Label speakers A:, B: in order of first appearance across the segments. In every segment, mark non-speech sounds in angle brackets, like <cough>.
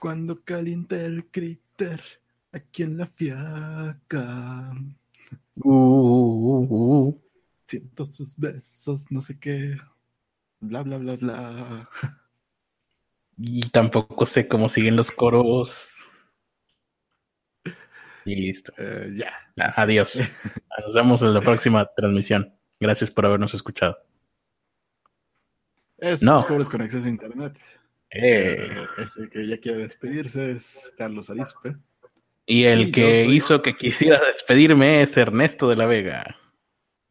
A: Cuando calienta el critter aquí en la fiaca.
B: Uh, uh, uh.
A: Siento sus besos, no sé qué. Bla, bla, bla, bla.
B: Y tampoco sé cómo siguen los coros. Y listo.
A: Eh, ya.
B: Adiós. <laughs> Nos vemos en la próxima transmisión. Gracias por habernos escuchado.
A: Estos
B: No.
A: pobres con acceso a internet.
B: Eh,
A: Eh, ese que ya quiere despedirse es Carlos Arispe.
B: y el
A: y
B: que
A: soy-
B: hizo que quisiera despedirme es Ernesto de la Vega.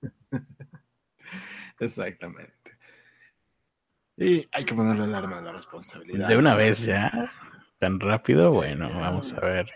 B: <laughs>
A: Exactamente. Y hay que ponerle alarma a la responsabilidad.
B: De una vez ya. Tan rápido. Bueno, vamos a ver.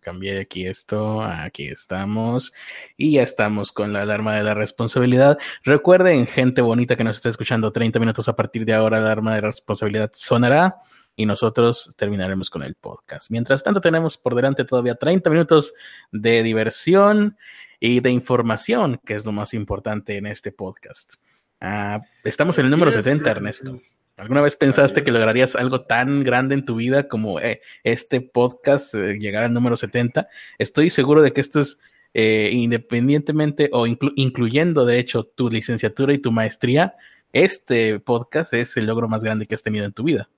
B: Cambié aquí esto. Aquí estamos. Y ya estamos con la alarma de la responsabilidad. Recuerden, gente bonita que nos está escuchando, 30 minutos a partir de ahora, la alarma de la responsabilidad sonará. Y nosotros terminaremos con el podcast. Mientras tanto, tenemos por delante todavía 30 minutos de diversión y de información, que es lo más importante en este podcast. Ah, estamos en el número
A: es,
B: 70,
A: así
B: Ernesto. ¿Alguna vez pensaste que lograrías algo tan grande en tu vida como eh, este podcast, eh, llegar al número 70? Estoy seguro de que esto es eh, independientemente o inclu- incluyendo, de hecho, tu licenciatura y tu maestría, este podcast es el logro más grande que has tenido en tu vida.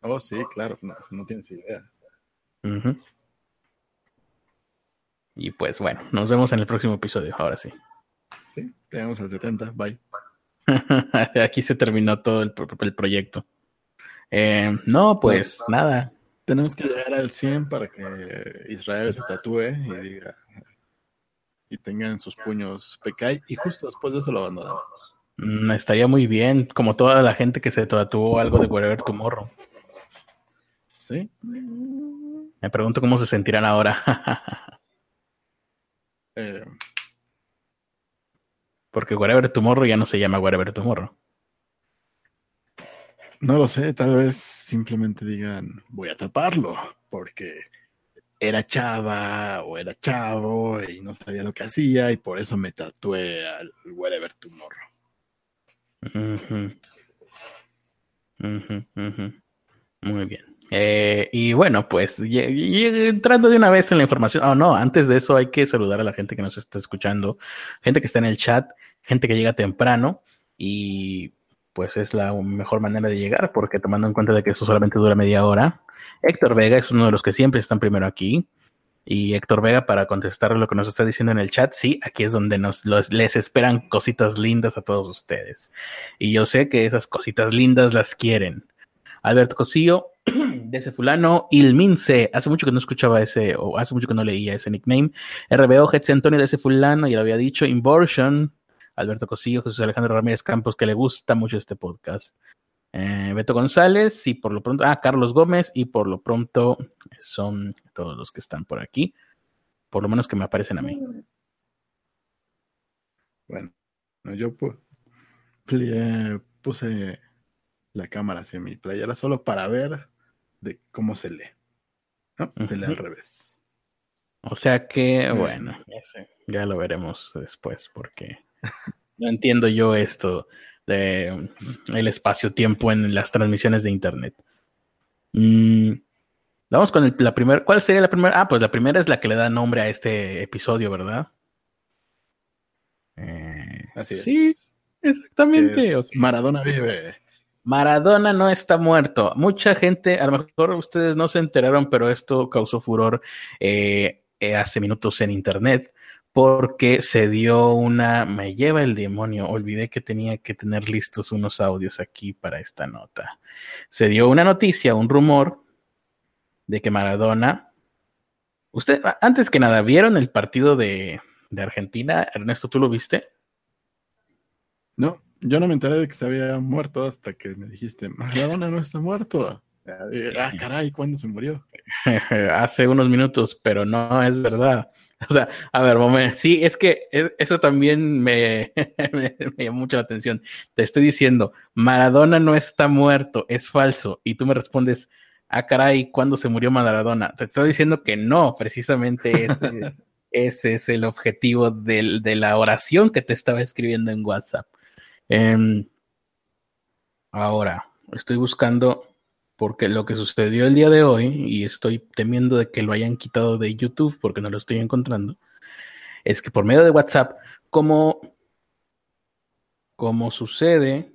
A: Oh, sí, claro. No, no tienes idea.
B: Y pues bueno, nos vemos en el próximo episodio, ahora sí.
A: Sí, tenemos al 70. Bye. <laughs>
B: Aquí se terminó todo el, pro- el proyecto. Eh, no, pues nada.
A: Tenemos que llegar al 100 para que Israel se tatúe y diga y tenga en sus puños Pekai y justo después de eso lo abandonamos.
B: Mm, estaría muy bien, como toda la gente que se tatuó algo de Wherever Tomorrow.
A: ¿Sí?
B: Me pregunto cómo se sentirán ahora. <laughs>
A: Eh,
B: Porque Wherever Tomorrow ya no se llama Wherever Tomorrow.
A: no lo sé, tal vez simplemente digan voy a taparlo porque era chava o era chavo y no sabía lo que hacía y por eso me tatué al Wherever Tomorrow.
B: Ujú. Muy bien. Eh, y bueno, pues entrando de una vez en la información, oh no, antes de eso hay que saludar a la gente que nos está escuchando, gente que está en el chat, gente que llega temprano y pues es la mejor manera de llegar porque tomando en cuenta de que esto solamente dura media hora, Héctor Vega es uno de los que siempre están primero aquí. Y Héctor Vega, para contestar lo que nos está diciendo en el chat, sí, aquí es donde nos les esperan cositas lindas a todos ustedes. Y yo sé que esas cositas lindas las quieren. Alberto Cosillo, <clears throat> de ese fulano, Ilmince, hace mucho que no escuchaba ese, o hace mucho que no leía ese nickname. RBO, Hetze Antonio de ese fulano, ya lo había dicho, Inversion, Alberto Cosillo, Jesús Alejandro Ramírez Campos, que le gusta mucho este podcast. Eh, Beto González, y por lo pronto, ah, Carlos Gómez, y por lo pronto son todos los que están por aquí, por lo menos que me aparecen a mí.
A: Bueno, no, yo pli- puse la cámara hacia mi playera solo para ver de cómo se lee. ¿no? Se lee al revés.
B: O sea que,
A: Mm.
B: bueno, ya, lo veremos después, porque <laughs> no entiendo yo esto de mm, el espacio-tiempo en las transmisiones de internet. Mm, vamos con el- la primera. ¿Cuál sería la primera? Ah, pues la primera es la que le da nombre a este episodio, ¿verdad? Eh,
A: Así es.
B: Sí, exactamente.
A: Es. Maradona vive.
B: Maradona no está muerto. Mucha gente, a lo mejor ustedes no se enteraron, pero esto causó furor eh, eh, hace minutos en internet porque se dio una, me lleva el demonio, olvidé que tenía que tener listos unos audios aquí para esta nota. Se dio una noticia, un rumor de que Maradona, usted, antes que nada, ¿vieron el partido de, de Argentina? Ernesto, ¿tú lo viste?
A: No, yo no me enteré de que se había muerto hasta que me dijiste, Maradona no está muerto. Ah, caray, ¿cuándo se murió? <laughs>
B: hace unos minutos, pero no es verdad. <laughs> O sea, a ver, momento. Sí, es que e- eso también me, <laughs> me, me llamó mucho la atención. Te estoy diciendo, Maradona no está muerto, es falso. Y tú me respondes, ah, caray, ¿cuándo se murió Maradona? Te estoy diciendo que no, precisamente ese, ese es el objetivo del- de la oración que te estaba escribiendo en WhatsApp. Em, ahora, estoy buscando porque lo que sucedió el día de hoy, y estoy temiendo de que lo hayan quitado de YouTube porque no lo estoy encontrando, es que por medio de WhatsApp, como, como sucede,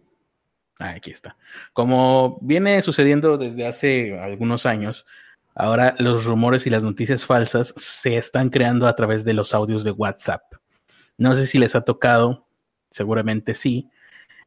B: ah, aquí está, como viene sucediendo desde hace algunos años, ahora los rumores y las noticias falsas se están creando a través de los audios de WhatsApp. No sé si les ha tocado, seguramente sí,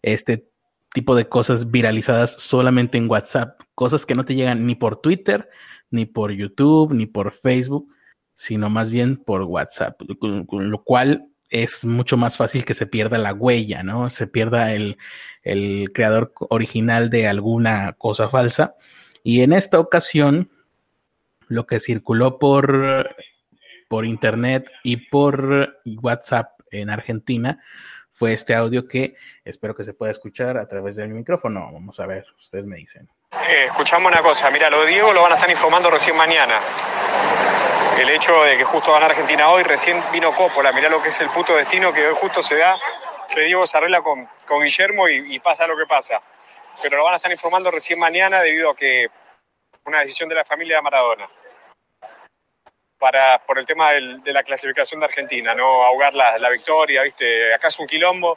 B: este tipo de cosas viralizadas solamente en WhatsApp, cosas que no te llegan ni por Twitter, ni por YouTube, ni por Facebook, sino más bien por WhatsApp, con, lo cual es mucho más fácil que se pierda la huella, ¿no? Se pierda el, el creador original de alguna cosa falsa. Y en esta ocasión, lo que circuló por, por internet y por WhatsApp en Argentina fue este audio que espero que se pueda escuchar a través del micrófono. Vamos a ver, ustedes me dicen.
C: Eh, escuchamos una cosa, mira, lo de Diego lo van a estar informando recién mañana el hecho de que justo gana Argentina hoy, recién vino Coppola, mirá lo que es el puto destino que hoy justo se da, que Diego se arregla con, con Guillermo y, pasa lo que pasa. Pero lo van a estar informando recién mañana debido a que una decisión de la familia de Maradona. Para, por el tema del, de la clasificación de Argentina, no ahogar la, la victoria, ¿viste? Acá es un quilombo,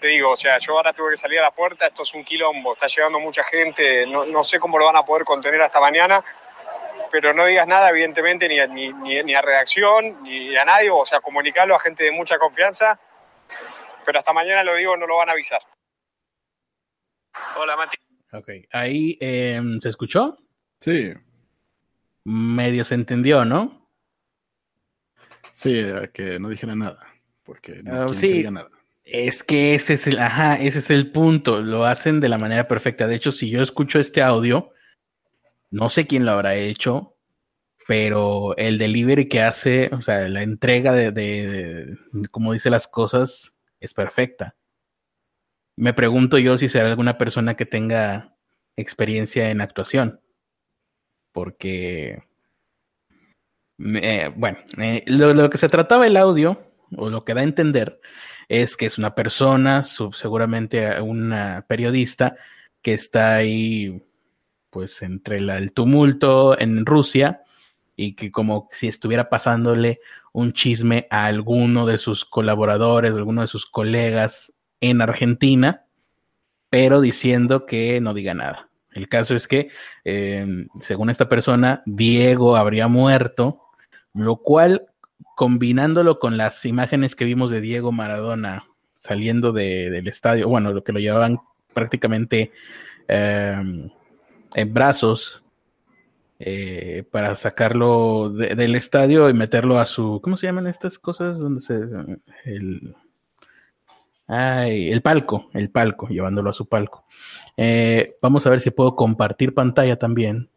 C: te digo, o sea, yo ahora tuve que salir a la puerta, esto es un quilombo, está llegando mucha gente, no, no, sé cómo lo van a poder contener hasta mañana, pero no digas nada, evidentemente, ni, ni, ni, ni, a redacción, ni a nadie, o sea, comunicarlo a gente de mucha confianza, pero hasta mañana lo digo, no lo van a avisar. Hola, Mati.
B: Ok, ahí eh, se escuchó.
A: Sí.
B: Medio se entendió, ¿no?
A: Sí, que no dijera nada, porque no
B: uh, sí.
A: diga nada.
B: Es que ese es el, ajá, ese es el punto. Lo hacen de la manera perfecta. De hecho, si yo escucho este audio, no sé quién lo habrá hecho, pero el delivery que hace, o sea, la entrega de, de, de como dice las cosas, es perfecta. Me pregunto yo si será alguna persona que tenga experiencia en actuación, porque, eh, bueno, eh, lo, lo, que se trataba el audio, o lo que da a entender, es que es una persona, seguramente una periodista, que está ahí pues entre el tumulto en Rusia y que como si estuviera pasándole un chisme a alguno de sus colaboradores, a alguno de sus colegas en Argentina, pero diciendo que no diga nada. El caso es que, eh, según esta persona, Diego habría muerto, lo cual, combinándolo con las imágenes que vimos de Diego Maradona saliendo de, del estadio, bueno, lo que lo llevaban prácticamente... Eh, en brazos eh, para sacarlo de, del estadio y meterlo a su, ¿cómo se llaman estas cosas? Donde se, el, ay, el palco, el palco, llevándolo a su palco. Eh, vamos a ver si puedo compartir pantalla también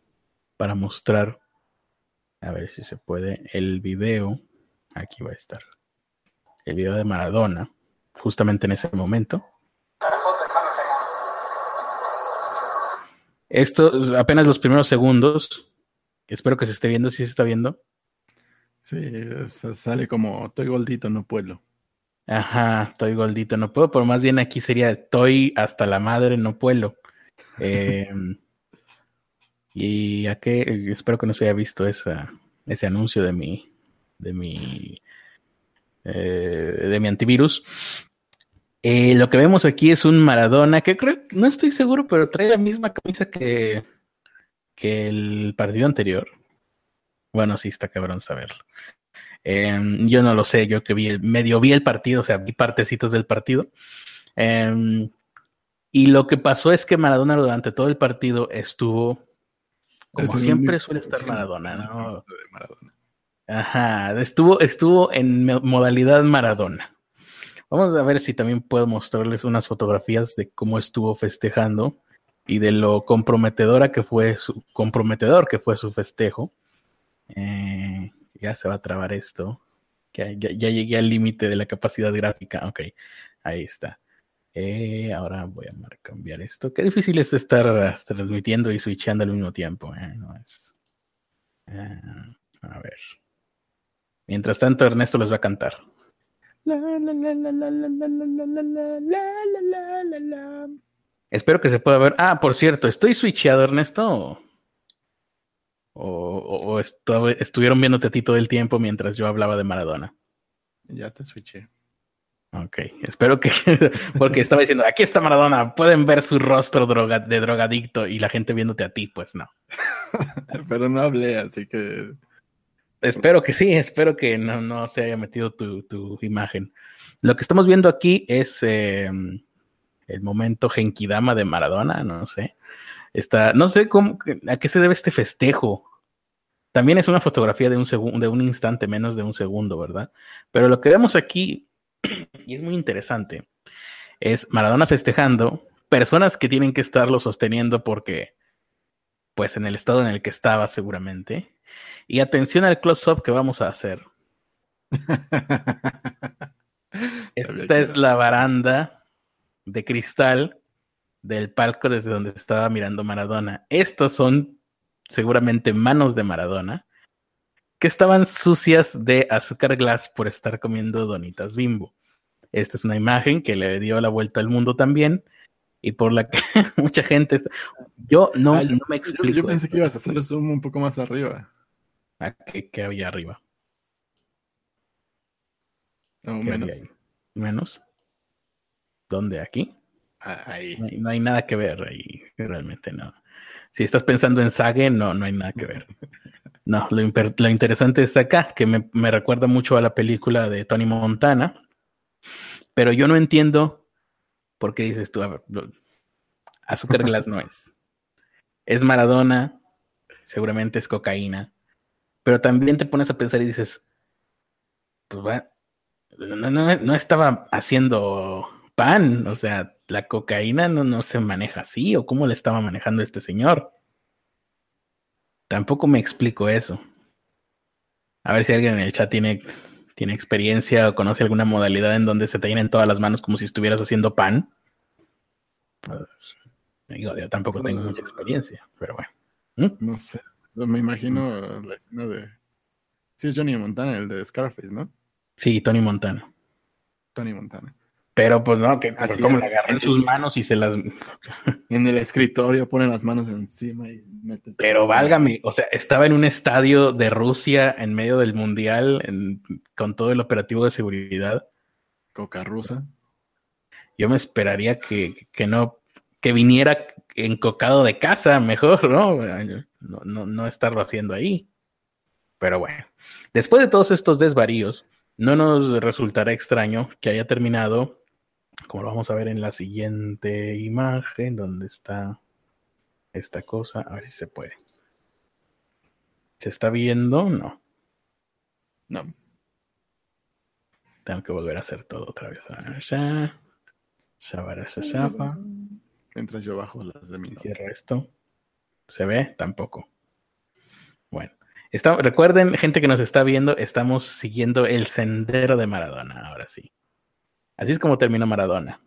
B: para mostrar, a ver si se puede, el video. Aquí va a estar. El video de Maradona, justamente en ese momento. Esto, apenas los primeros segundos. Espero que se esté viendo, si ¿sí se está viendo.
A: Sí, sale como estoy gordito, no puedo.
B: Ajá, estoy gordito, no puedo, pero más bien aquí sería estoy hasta la madre, no puedo. Eh, <laughs> y a qué, espero que no se haya visto esa, ese anuncio de mi, de mi, eh, de mi antivirus. Eh, lo que vemos aquí es un Maradona que creo, no estoy seguro, pero trae la misma camisa que, que el partido anterior. Bueno, sí, está cabrón saberlo. Eh, yo no lo sé, yo que vi, medio vi el partido, o sea, vi partecitos del partido. Eh, y lo que pasó es que Maradona durante todo el partido estuvo, como es siempre suele estar Maradona, ¿no? Maradona. Ajá, estuvo, estuvo en modalidad Maradona. Vamos a ver si también puedo mostrarles unas fotografías de cómo estuvo festejando y de lo comprometedora que fue su comprometedor que fue su festejo. Eh, ya se va a trabar esto. Ya, llegué al límite de la capacidad gráfica. Ok, ahí está. Ahora voy a cambiar esto. Qué difícil es estar transmitiendo y switchando al mismo tiempo. No es... a ver. Mientras tanto, Ernesto les va a cantar. Espero que se pueda ver. Ah, por cierto, estoy switchado, Ernesto. ¿O, o, estuvieron viéndote a ti todo el tiempo mientras yo hablaba de Maradona?
A: Ya te switché.
B: Ok, espero que, <laughs> porque estaba diciendo, aquí está Maradona, pueden ver su rostro droga, de drogadicto y la gente viéndote a ti, pues no. <laughs>
A: Pero no hablé, así que...
B: Espero que sí, espero que no, no se haya metido tu, tu imagen. Lo que estamos viendo aquí es eh, el momento Genkidama de Maradona, no sé. Está, no sé cómo, a qué se debe este festejo. También es una fotografía de un segundo, de un instante, menos de un segundo, ¿verdad? Pero lo que vemos aquí, <clears throat> y es muy interesante, es Maradona festejando, personas que tienen que estarlo sosteniendo porque, pues en el estado en el que estaba seguramente. Y atención al close-up que vamos a hacer. <laughs> Esta es la baranda de cristal del palco desde donde estaba mirando Maradona. Estos son seguramente manos de Maradona que estaban sucias de azúcar glass por estar comiendo donitas bimbo. Esta es una imagen que le dio la vuelta al mundo también y por la que <laughs> mucha gente... Yo no, ah, no me explico.
A: Yo, pensé que ibas a hacer zoom un poco más arriba.
B: ¿A qué, qué había arriba?
A: No, menos.
B: Menos. ¿Dónde? ¿Aquí?
A: Ah, ahí.
B: No hay, nada que ver ahí, realmente no. Si estás pensando en Sage, no, no hay nada que ver. No, lo, interesante está acá, que me, me, recuerda mucho a la película de Tony Montana, pero yo no entiendo por qué dices tú, a ver, azúcar glass no es. Es Maradona, seguramente es cocaína, pero también te pones a pensar y dices, pues bueno, no, estaba haciendo pan, o sea, la cocaína no, no se maneja así, o cómo le estaba manejando este señor. Tampoco me explico eso. A ver si alguien en el chat tiene, tiene experiencia o conoce alguna modalidad en donde se te llenen todas las manos como si estuvieras haciendo pan. Pues, digo, yo tampoco tengo mucha experiencia, pero bueno.
A: ¿Mm? No sé, me imagino la escena de... Sí, es Johnny Montana, el de Scarface, ¿no?
B: Sí, Tony Montana.
A: Tony Montana.
B: Pero pues no, que Así como le agarran sus manos y se las. <laughs>
A: En el escritorio ponen las manos encima y
B: meten. Pero válgame, o sea, estaba en un estadio de Rusia en medio del mundial con todo el operativo de seguridad.
A: Coca rusa.
B: Yo me esperaría que, que no, que viniera encocado de casa, mejor, ¿no? No, no, no estarlo haciendo ahí. Pero bueno, después de todos estos desvaríos, no nos resultará extraño que haya terminado, como lo vamos a ver en la siguiente imagen, donde está esta cosa. A ver si se puede. ¿Se está viendo? No.
A: No.
B: Tengo que volver a hacer todo otra vez.
A: Mientras yo bajo las de mi.
B: Cierra esto. ¿Se ve? Tampoco. Bueno recuerden, gente que nos está viendo, estamos siguiendo el sendero de Maradona, ahora sí. Así es como termina Maradona.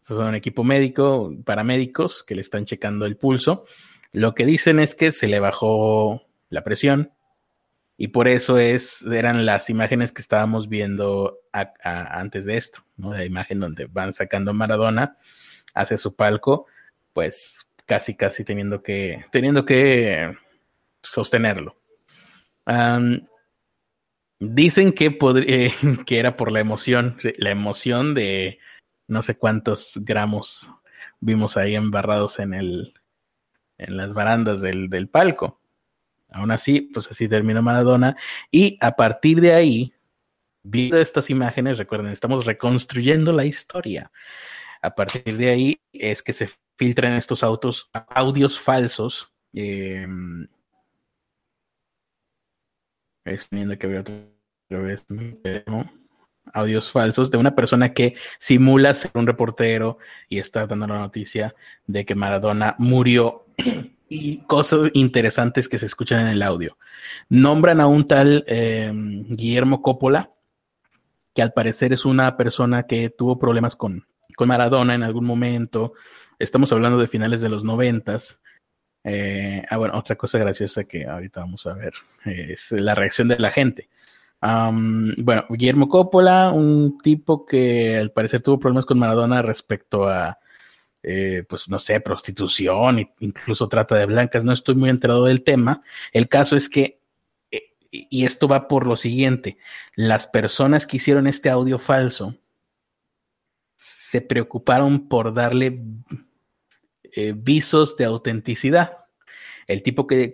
B: son un equipo médico, paramédicos, que le están checando el pulso. Lo que dicen es que se le bajó la presión y por eso es, eran las imágenes que estábamos viendo antes de esto. La imagen donde van sacando Maradona hacia su palco, pues casi, casi teniendo que, teniendo que sostenerlo. Dicen que, <laughs> eh, que era por la emoción, la emoción de no sé cuántos gramos vimos ahí embarrados en el en las barandas del, del palco. Aún así, pues así terminó Maradona. Y a partir de ahí, viendo estas imágenes, recuerden, estamos reconstruyendo la historia. A partir de ahí es que se filtran estos autos, audios falsos eh, teniendo que ver otra vez audios falsos de una persona que simula ser un reportero y está dando la noticia de que Maradona murió <clears throat> y cosas interesantes que se escuchan en el audio. Nombran a un tal em, Guillermo Coppola, que al parecer es una persona que tuvo problemas con, con Maradona en algún momento. Estamos hablando de finales de los noventas eh, ah, bueno, otra cosa graciosa que ahorita vamos a ver es la reacción de la gente. bueno, Guillermo Coppola, un tipo que al parecer tuvo problemas con Maradona respecto a eh, pues no sé, prostitución, incluso trata de blancas, no estoy muy enterado del tema. El caso es que, eh, y esto va por lo siguiente, las personas que hicieron este audio falso se preocuparon por darle eh, visos de autenticidad. El tipo que,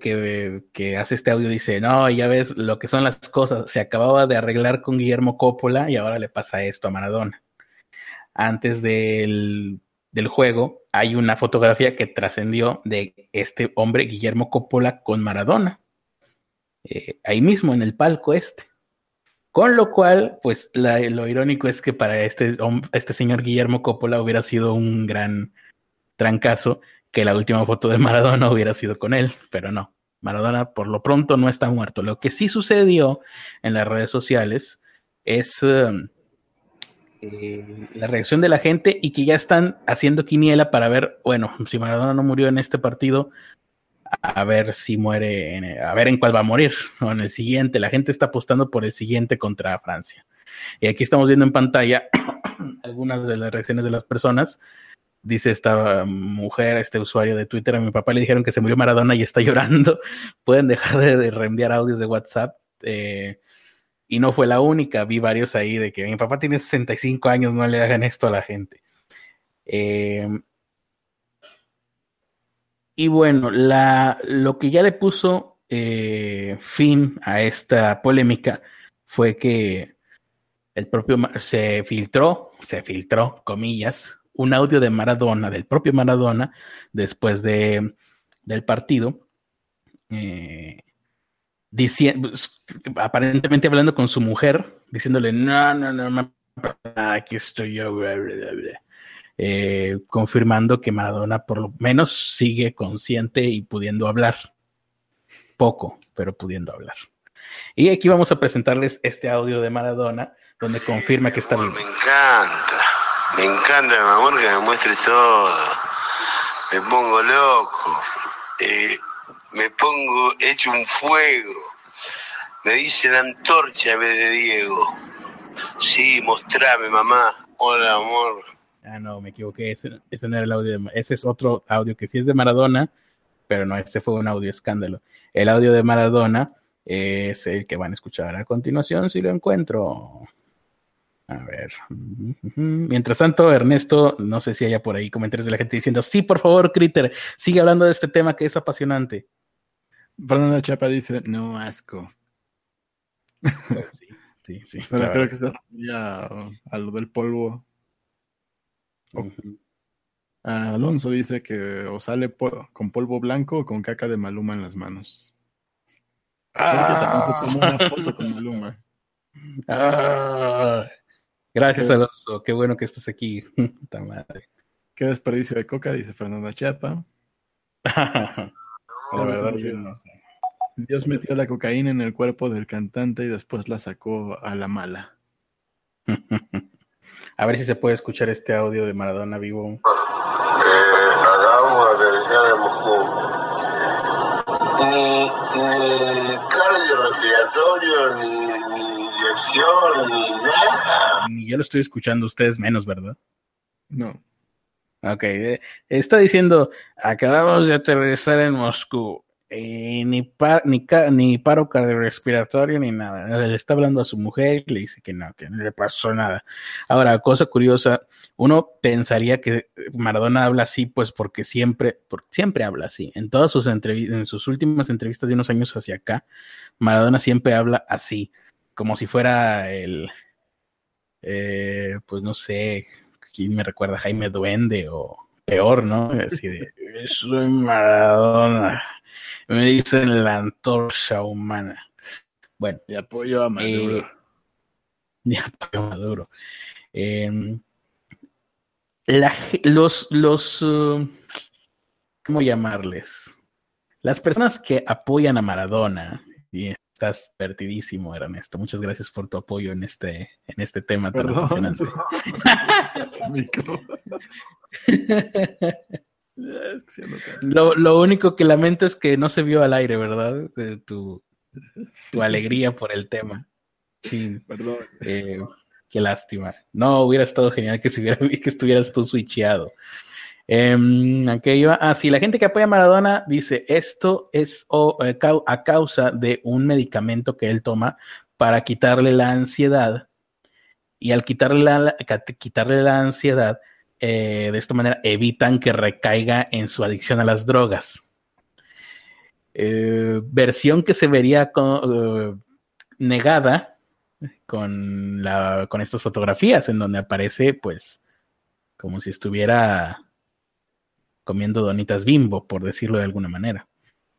B: que, hace este audio dice, no, ya ves lo que son las cosas, se acababa de arreglar con Guillermo Coppola y ahora le pasa esto a Maradona. Antes del, del juego hay una fotografía que trascendió de este hombre, Guillermo Coppola, con Maradona, eh, ahí mismo en el palco este. Con lo cual, pues lo irónico es que para este, este señor Guillermo Coppola hubiera sido un gran trancazo que la última foto de Maradona hubiera sido con él, pero no. Maradona por lo pronto no está muerto. Lo que sí sucedió en las redes sociales es um, eh, la reacción de la gente y que ya están haciendo quiniela para ver, bueno, si Maradona no murió en este partido, a ver si muere, en, a ver en cuál va a morir, o en el siguiente. La gente está apostando por el siguiente contra Francia. Y aquí estamos viendo en pantalla <clears throat> algunas de las reacciones de las personas. Dice esta mujer, este usuario de Twitter, a mi papá le dijeron que se murió Maradona y está <laughs> llorando. Pueden dejar de, reenviar audios de WhatsApp. Eh, y no fue la única, vi varios ahí de que mi papá tiene 65 años, no le hagan esto a la gente. Eh, y bueno, la, lo que ya le puso eh, fin a esta polémica fue que el propio se filtró, se filtró, comillas, un audio de Maradona, del propio Maradona, después de, del partido, eh, diciendo, pues, aparentemente hablando con su mujer, diciéndole, no, no, no, aquí estoy yo, bla, bla, bla. Eh, confirmando que Maradona por lo menos sigue consciente y pudiendo hablar. Poco, pero pudiendo hablar. Y aquí vamos a presentarles este audio de Maradona, donde confirma que está vivo.
D: Me encanta, me encanta, mi amor, que me muestre todo. Me pongo loco, eh, me pongo hecho un fuego. Me dicen antorcha en vez de Diego. Sí, mostrame, mamá. Hola, amor.
B: Ah, no, me equivoqué. Ese, no era el audio. De, ese es otro audio que sí es de Maradona, pero no, este fue un audio escándalo. El audio de Maradona es el que van a escuchar a continuación si lo encuentro. A ver. <laughs> Mientras tanto, Ernesto, no sé si haya por ahí comentarios de la gente diciendo, sí, por favor, Critter, sigue hablando de este tema que es apasionante.
A: Fernanda Chapa dice, no asco.
B: Pues sí, sí, sí. <laughs>
A: Pero creo que se refería a lo del polvo Alonso dice que o sale con polvo blanco o con caca de Maluma en las manos. también se tomó una foto con Maluma.
B: Ah. Gracias, Alonso. Qué bueno que estás aquí. <laughs> madre.
A: Qué desperdicio de coca, dice Fernanda Chapa. <laughs>
B: la verdad, no sé.
A: Dios metió la cocaína en el cuerpo del cantante y después la sacó a la mala. <laughs>
B: A ver si se puede escuchar este audio de Maradona vivo. Eh,
D: hagamos la televisión de Moscú. Ni, ni cardiorrespiratorio, ni, ni ni.
B: Ni yo lo estoy escuchando, ustedes menos, ¿verdad?
A: No.
B: Ok, eh, está diciendo, acabamos de aterrizar en Moscú. Eh, ni, ni, ni, paro cardiorrespiratorio ni nada. Le está hablando a su mujer y le dice que no, que no le pasó nada. Ahora, cosa curiosa, uno pensaría que Maradona habla así, pues porque siempre, porque siempre habla así. En todas sus entrevistas, en sus últimas entrevistas de unos años hacia acá, Maradona siempre habla así, como si fuera el, eh, pues no sé, quién me recuerda, Jaime Duende o peor, ¿no? Así de, soy Maradona me dicen la antorcha humana. Bueno.
A: Y apoyo a Maduro.
B: Eh, y apoyo a Maduro. Em, los, los, uh, ¿cómo llamarles? Las personas que apoyan a Maradona, y estás perdidísimo, Ernesto. Muchas gracias por tu apoyo en este, en este tema tan apasionante. <laughs> Lo, lo, único que lamento es que no se vio al aire, ¿verdad? tu, tu alegría por el tema. Sí,
A: perdón.
B: Eh, qué lástima. No, hubiera estado genial que, <laughs> que estuvieras tú switcheado. Eh, aquello, ah, sí, la gente que apoya a Maradona dice, esto es eh, a causa de un medicamento que él toma para quitarle la ansiedad. Y al quitarle la, quitarle la ansiedad, eh, de esta manera evitan que recaiga en su adicción a las drogas. Eh, versión que se vería negada con, con estas fotografías en donde aparece pues como si estuviera comiendo donitas bimbo, por decirlo de alguna manera.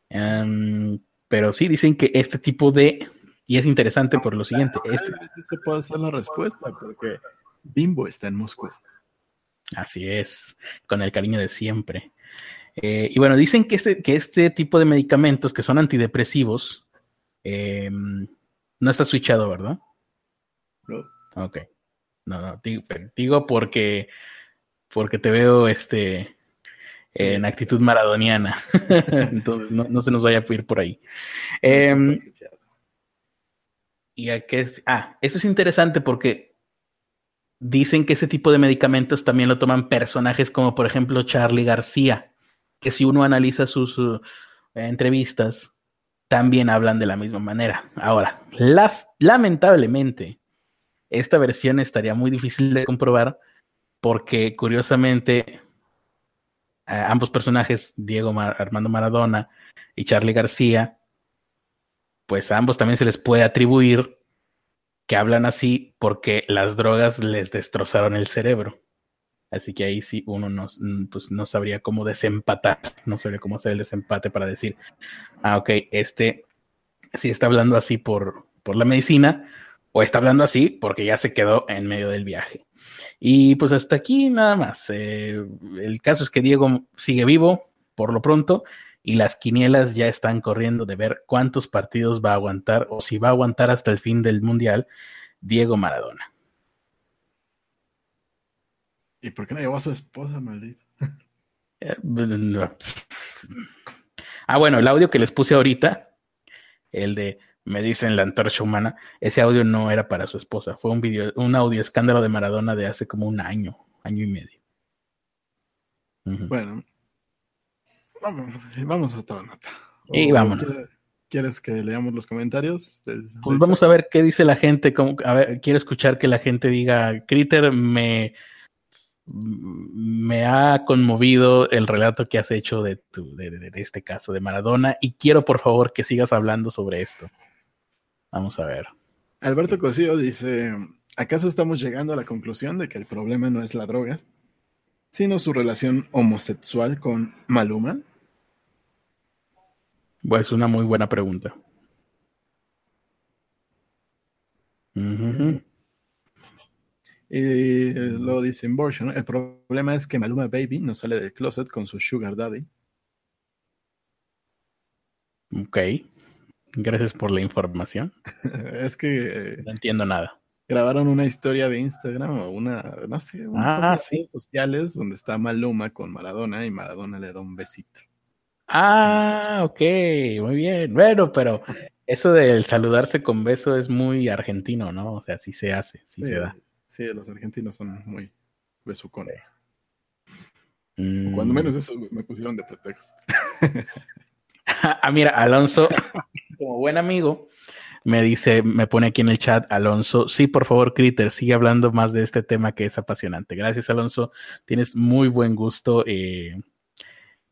B: Em, pero sí dicen que este tipo de... Y es interesante por lo siguiente. Este,
A: Esa puede ser la respuesta, porque Bimbo está en Moscú.
B: Así es, con el cariño de siempre. Eh, y bueno, dicen que este, que este tipo de medicamentos que son antidepresivos eh, no está switchado, ¿verdad?
A: ¿no?
B: Ok. No, no, digo, digo porque, porque te veo este,
A: Sí.
B: en actitud maradoniana. <laughs> Entonces no, no se nos vaya a ir por ahí. Eh,
A: switchado.
B: y a qué es, ah, esto es interesante porque dicen que ese tipo de medicamentos también lo toman personajes como por ejemplo Charlie García, que si uno analiza sus uh, entrevistas, también hablan de la misma manera. Ahora, las, lamentablemente, esta versión estaría muy difícil de comprobar porque curiosamente ambos personajes, Diego Mar- Armando Maradona y Charlie García, pues a ambos también se les puede atribuir que hablan así porque las drogas les destrozaron el cerebro. Así que ahí sí uno no, pues no sabría cómo desempatar, no sabría cómo hacer el desempate para decir, ah, ok, este sí está hablando así por, por la medicina o está hablando así porque ya se quedó en medio del viaje. Y pues hasta aquí nada más. Eh, el caso es que Diego sigue vivo por lo pronto y las quinielas ya están corriendo de ver cuántos partidos va a aguantar o si va a aguantar hasta el fin del mundial Diego Maradona.
A: ¿Y por qué no llevó a su esposa, maldito?
B: Eh. <laughs> Ah, bueno, el audio que les puse ahorita, el de me dicen la antorcha humana, ese audio no era para su esposa, fue un video, un audio escándalo de Maradona de hace como un año, año y medio.
A: Bueno, vamos, vamos a otra nota.
B: Y
A: ¿O
B: vámonos.
A: ¿quieres, quieres que leamos los comentarios? Del,
B: Pues vamos a ver qué dice la gente. cómo- a ver, quiero escuchar que la gente diga, Critter, me, me ha conmovido el relato que has hecho de, tu, de, de- de este caso de Maradona y quiero por favor que sigas hablando sobre esto. Vamos a ver.
A: Alberto Cosío dice, ¿acaso estamos llegando a la conclusión de que el problema no es la droga, sino su relación homosexual con Maluma?
B: Pues una muy buena pregunta.
A: Y luego dice Inversion, el problema es que Maluma Baby no sale del closet con su sugar daddy.
B: Ok. Gracias por la información. <laughs>
A: es que eh,
B: No entiendo nada.
A: grabaron una historia de Instagram o una, no sé, una
B: Ah,
A: de redes sociales donde está Maluma con Maradona y Maradona le da un besito.
B: Ah, ok, muy bien. Bueno, pero eso del saludarse con beso es muy argentino, ¿no? O sea, sí se hace, sí, se da.
A: Sí, los argentinos son muy besucones.
B: Mm.
A: Cuando menos eso me pusieron de pretexto. <laughs> <laughs>
B: Ah, mira, Alonso, como buen amigo, me dice, me pone aquí en el chat, Alonso, sí, por favor, Critter, sigue hablando más de este tema que es apasionante. Gracias, Alonso. Tienes muy buen gusto eh,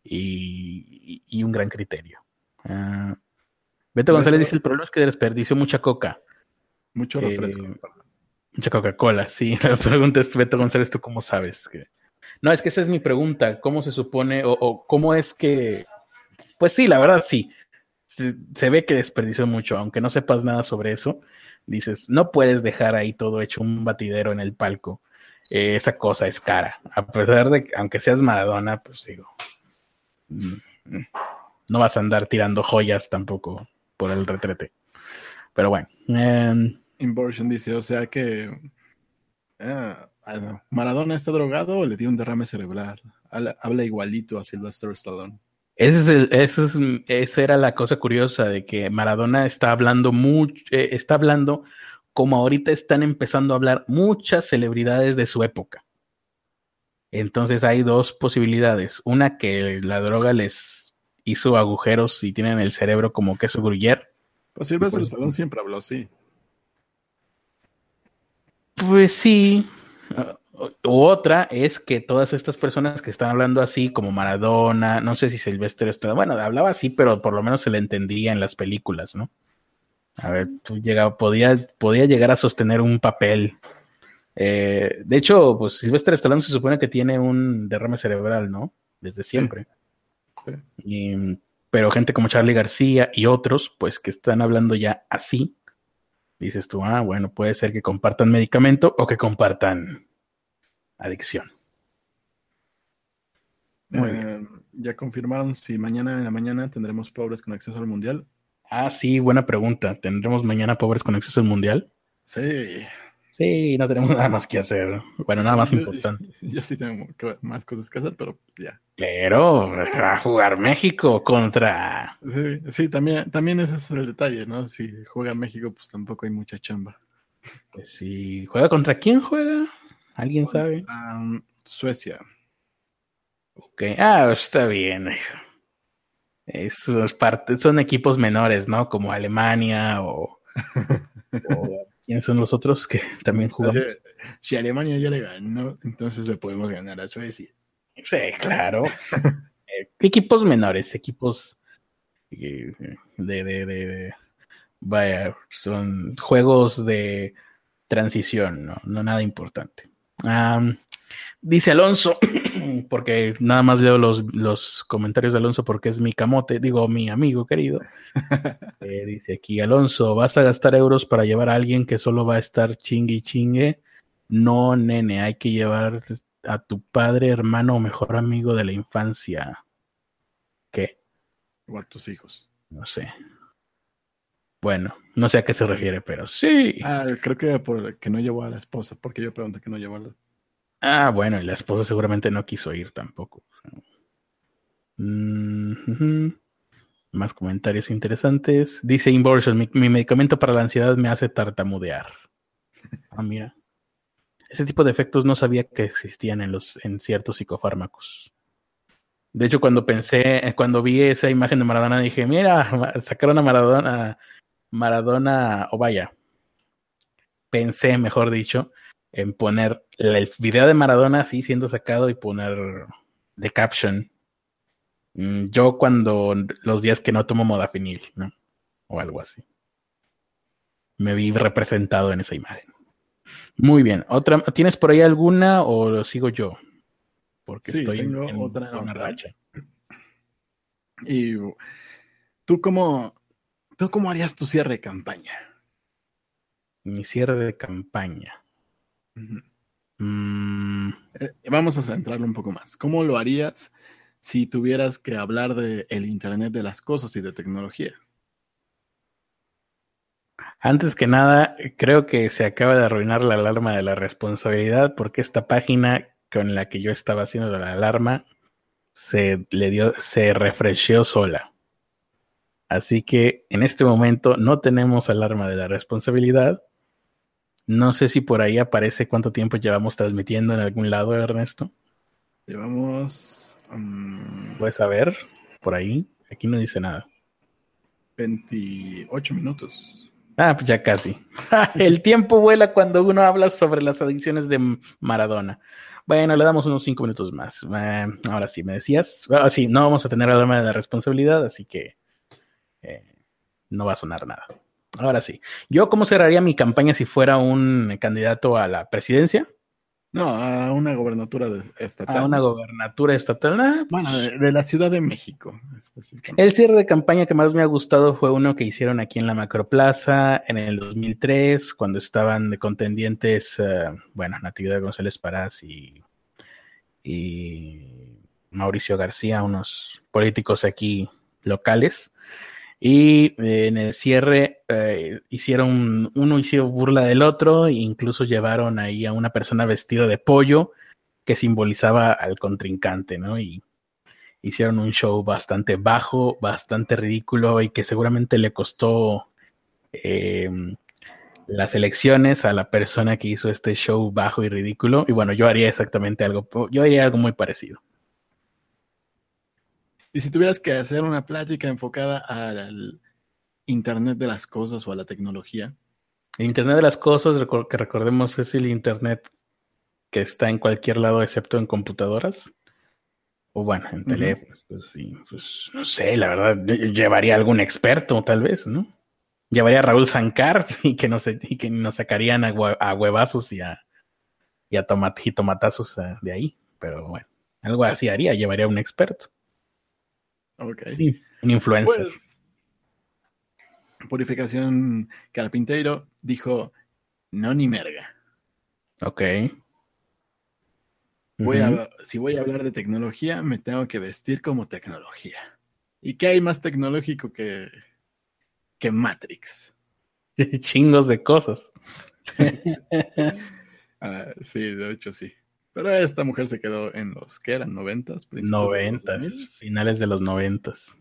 B: y, y un gran criterio. Ah, Beto González dice, el problema es que desperdició mucha coca.
A: Mucho
B: Eh,
A: refresco.
B: Mucha Coca-Cola, sí. <laughs> La pregunta es, Beto González, ¿tú cómo sabes? que No, es que esa es mi pregunta. ¿Cómo se supone o, o cómo es que... Pues sí, la verdad sí. Se, ve que desperdició mucho, aunque no sepas nada sobre eso. Dices, no puedes dejar ahí todo hecho un batidero en el palco. Eh, esa cosa es cara. A pesar de que, aunque seas Maradona, pues digo, mm, mm, no vas a andar tirando joyas tampoco por el retrete. Pero bueno. em,
A: Inversion dice, o sea que ah, Maradona está drogado o le dio un derrame cerebral. Habla, habla igualito a Sylvester Stallone.
B: Ese es el, ese es, esa era la cosa curiosa de que Maradona está hablando mucho, eh, está hablando como ahorita están empezando a hablar muchas celebridades de su época. Entonces hay dos posibilidades. Una que la droga les hizo agujeros y tienen el cerebro como queso gruyer.
A: Pues Silvestre Stallone siempre habló así.
B: Pues sí. U otra es que todas estas personas que están hablando así, como Maradona, no sé si Silvestre Stallone, bueno, hablaba así, pero por lo menos se le entendía en las películas, ¿no? A ver, tú llegaba, podía, podía llegar a sostener un papel. Eh, de hecho, pues Silvestre Stallone se supone que tiene un derrame cerebral, ¿no? Desde siempre.
A: Sí.
B: Y, pero gente como Charlie García y otros, pues que están hablando ya así, dices tú, ah, bueno, puede ser que compartan medicamento o que compartan adicción. Muy
A: Eh, ya confirmaron si mañana en la mañana tendremos pobres con acceso al mundial.
B: Ah, sí, buena pregunta. ¿Tendremos mañana pobres con acceso al mundial?
A: Sí.
B: Sí, no tenemos nada más que hacer. Bueno, nada más
A: Yo-
B: importante. <laughs>
A: Yo, sí tengo más cosas que hacer, pero ya.
B: Pero va a jugar México contra.
A: Sí, sí, también, también ese es el detalle, ¿no? Si juega México, pues tampoco hay mucha chamba.
B: Pues si juega contra quién juega, ¿alguien sabe?
A: Suecia.
B: Ok, ah, está bien. es parte, son equipos menores, ¿no? Como Alemania o, o <laughs> ¿quiénes son los otros que también jugamos?
A: Si Alemania ya le ganó, entonces le podemos ganar a Suecia.
B: Sí, claro. <laughs> Eh, equipos menores, equipos eh, de, de, de, de- vaya, son juegos de transición, no, no nada importante. Dice Alonso, <clears throat> porque nada más leo los, los comentarios de Alonso porque es mi camote, digo mi amigo querido. <laughs> Eh, dice aquí Alonso, ¿vas a gastar euros para llevar a alguien que solo va a estar chingue y chingue? No, nene, hay que llevar a tu padre, hermano o mejor amigo de la infancia. ¿Qué?
A: O a tus hijos.
B: No sé. Bueno, no sé a qué se refiere, pero sí.
A: Ah, creo que por que no llevó a la esposa, porque yo pregunté que no llevó a la...
B: Ah, bueno, y la esposa seguramente no quiso ir tampoco. Mm. Más comentarios interesantes. Dice Inversion, mi, mi medicamento para la ansiedad me hace tartamudear. <laughs> Ah, mira. Ese tipo de efectos no sabía que existían en los en ciertos psicofármacos. De hecho, cuando pensé, cuando vi esa imagen de Maradona, dije, mira, sacaron a Maradona, Maradona, o vaya, pensé, mejor dicho, en poner el video de Maradona así siendo sacado y poner de caption. mm, Yo cuando los días que no tomo modafinil, ¿no? O algo así. Me vi representado en esa imagen. Muy bien. Otra, ¿tienes por ahí alguna o lo sigo yo? Porque
A: Sí,
B: estoy
A: tengo
B: en
A: otra
B: una racha.
A: Y tú cómo, tú cómo harías tu cierre de campaña.
B: Mi cierre de campaña. Mm,
A: Eh, vamos a centrarlo un poco más. ¿Cómo lo harías si tuvieras que hablar de el Internet de las cosas y de tecnología?
B: Antes que nada, creo que se acaba de arruinar la alarma de la responsabilidad porque esta página con la que yo estaba haciendo la alarma se le dio, se refresheó sola. Así que en este momento no tenemos alarma de la responsabilidad. No sé si por ahí aparece cuánto tiempo llevamos transmitiendo en algún lado, Ernesto.
A: Llevamos mm,
B: ¿Puedes saber? Por ahí. Aquí no dice nada.
A: 28 minutos.
B: Ah, pues ya casi. <laughs> El tiempo vuela cuando uno habla sobre las adicciones de Maradona. Bueno, le damos unos cinco minutos más. Eh, ahora sí, me decías. Ah, sí, no vamos a tener alarma de la responsabilidad, así que eh, no va a sonar nada. Ahora sí. ¿Yo cómo cerraría mi campaña si fuera un candidato a la presidencia?
A: No, a una gobernatura estatal.
B: A una gobernatura estatal. Ah,
A: bueno, de, de la Ciudad de México.
B: El cierre de campaña que más me ha gustado fue uno que hicieron aquí en la Macroplaza en el 2003, cuando estaban de contendientes, eh, bueno, Natividad González Parás y, y Mauricio García, unos políticos aquí locales. Y eh, en el cierre eh, hicieron, uno hizo burla del otro, e incluso llevaron ahí a una persona vestida de pollo que simbolizaba al contrincante, ¿no? Y hicieron un show bastante bajo, bastante ridículo y que seguramente le costó eh, las elecciones a la persona que hizo este show bajo y ridículo. Y bueno, yo haría exactamente algo, yo haría algo muy parecido.
A: Y si tuvieras que hacer una plática enfocada al Internet de las cosas o a la tecnología.
B: El Internet de las cosas, que recordemos, es el Internet que está en cualquier lado excepto en computadoras. O bueno, en teléfonos. Pues sí, pues no sé, la verdad, llevaría algún experto tal vez, ¿no? Llevaría a Raúl Zancar <laughs> y que nos, y que nos sacarían a, huevazos y a, y a tomatazos eh, de ahí. Pero bueno, algo así haría, llevaría a un experto.
A: Ok.
B: Sí, un influencer.
A: Pues, Purificación Carpintero dijo, no ni merga.
B: Ok.
A: Voy a, si voy a hablar de tecnología, me tengo que vestir como tecnología. ¿Y qué hay más tecnológico que, que Matrix? <laughs>
B: Chingos de cosas. <laughs>
A: Ah, sí, de hecho sí. Pero esta mujer se quedó en los que eran noventas,
B: noventas, finales de los noventas.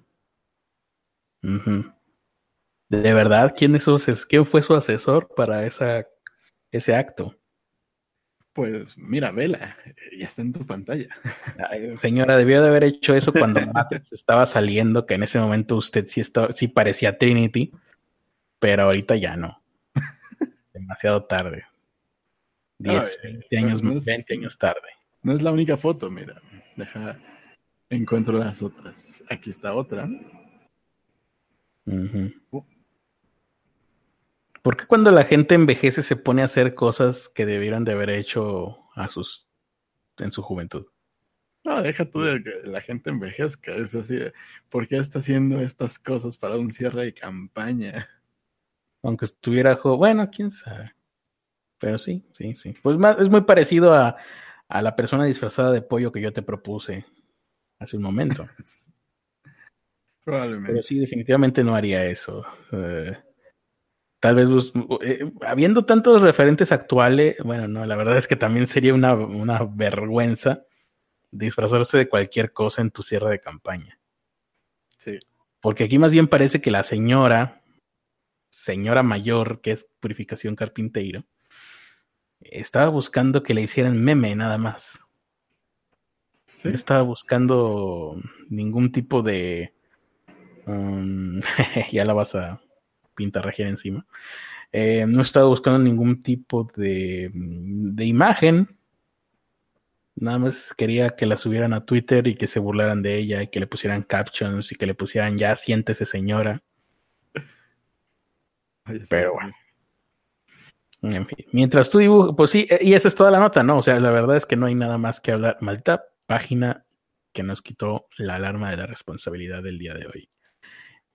B: ¿De verdad quién, es su, quién fue su asesor para esa, ese acto?
A: Pues mira, vela, ya está en tu pantalla. <laughs>
B: señora, debió de haber hecho eso cuando Matrix estaba saliendo, que en ese momento usted sí, estaba, sí parecía Trinity, pero ahorita ya no. <laughs> Demasiado tarde. 10, 20 años, años tarde.
A: No es la única foto, mira. Deja, encuentro las otras. Aquí está otra.
B: ¿Por qué cuando la gente envejece se pone a hacer cosas que debieran de haber hecho a sus en su juventud?
A: No, deja tú de que la gente envejezca. Es así, ¿por qué está haciendo estas cosas para un cierre de campaña?
B: Aunque estuviera, bueno, quién sabe. Pero sí, sí, sí. Pues es muy parecido a, a la persona disfrazada de pollo que yo te propuse hace un momento. <laughs>
A: Probablemente.
B: Pero sí, definitivamente no haría eso. Eh, tal vez eh, habiendo tantos referentes actuales, bueno, no, la verdad es que también sería una, una, vergüenza disfrazarse de cualquier cosa en tu cierre de campaña.
A: Sí.
B: Porque aquí más bien parece que la señora, señora mayor, que es Purificación Carpinteiro, estaba buscando que le hicieran meme nada más. No estaba buscando ningún tipo de... Um, <laughs> ya la vas a pintar región encima. Eh, no estaba buscando ningún tipo de, de imagen. Nada más quería que la subieran a Twitter y que se burlaran de ella y que le pusieran captions y que le pusieran ya siéntese señora. Pero bueno. En fin, mientras tú dibujas, pues sí, y esa es toda la nota, ¿no? O sea, la verdad es que no hay nada más que hablar. Maldita página que nos quitó la alarma de la responsabilidad del día de hoy.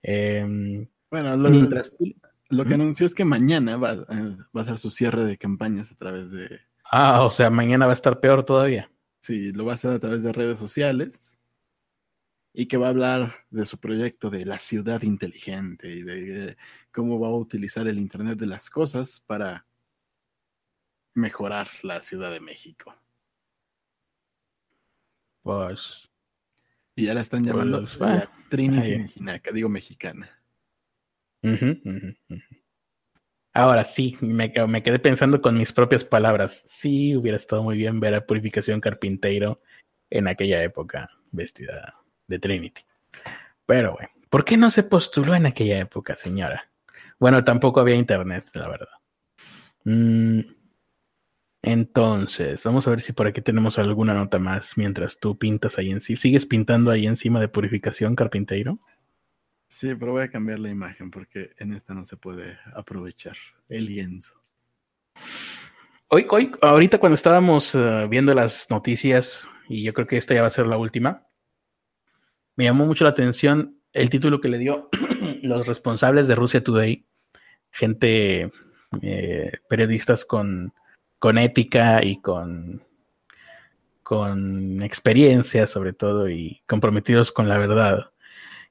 B: Em,
A: bueno, lo, que anunció es que mañana va, eh, va, a ser su cierre de campañas a través de...
B: Ah, o sea, mañana va a estar peor todavía.
A: Sí, lo va a hacer a través de redes sociales y que va a hablar de su proyecto de la ciudad inteligente y de cómo va a utilizar el Internet de las Cosas para mejorar la Ciudad de México.
B: Pues.
A: Y ya la están llamando pues, la Trinity mexicana, digo mexicana.
B: Ahora sí, me, me, quedé pensando con mis propias palabras. Sí, hubiera estado muy bien ver a Purificación Carpinteiro en aquella época, vestida de Trinity. Pero bueno, ¿por qué no se postuló en aquella época, señora? Bueno, tampoco había internet, la verdad. Mm, entonces, vamos a ver si por aquí tenemos alguna nota más mientras tú pintas ahí encima. ¿Sigues pintando ahí encima de purificación, carpinteiro?
A: Sí, pero voy a cambiar la imagen porque en esta no se puede aprovechar el lienzo.
B: Hoy, hoy ahorita cuando estábamos eh, viendo las noticias, y yo creo que esta ya va a ser la última, me llamó mucho la atención el título que le dio <clears throat> los responsables de Rusia Today, gente, eh, periodistas con con ética y con, con experiencia sobre todo y comprometidos con la verdad,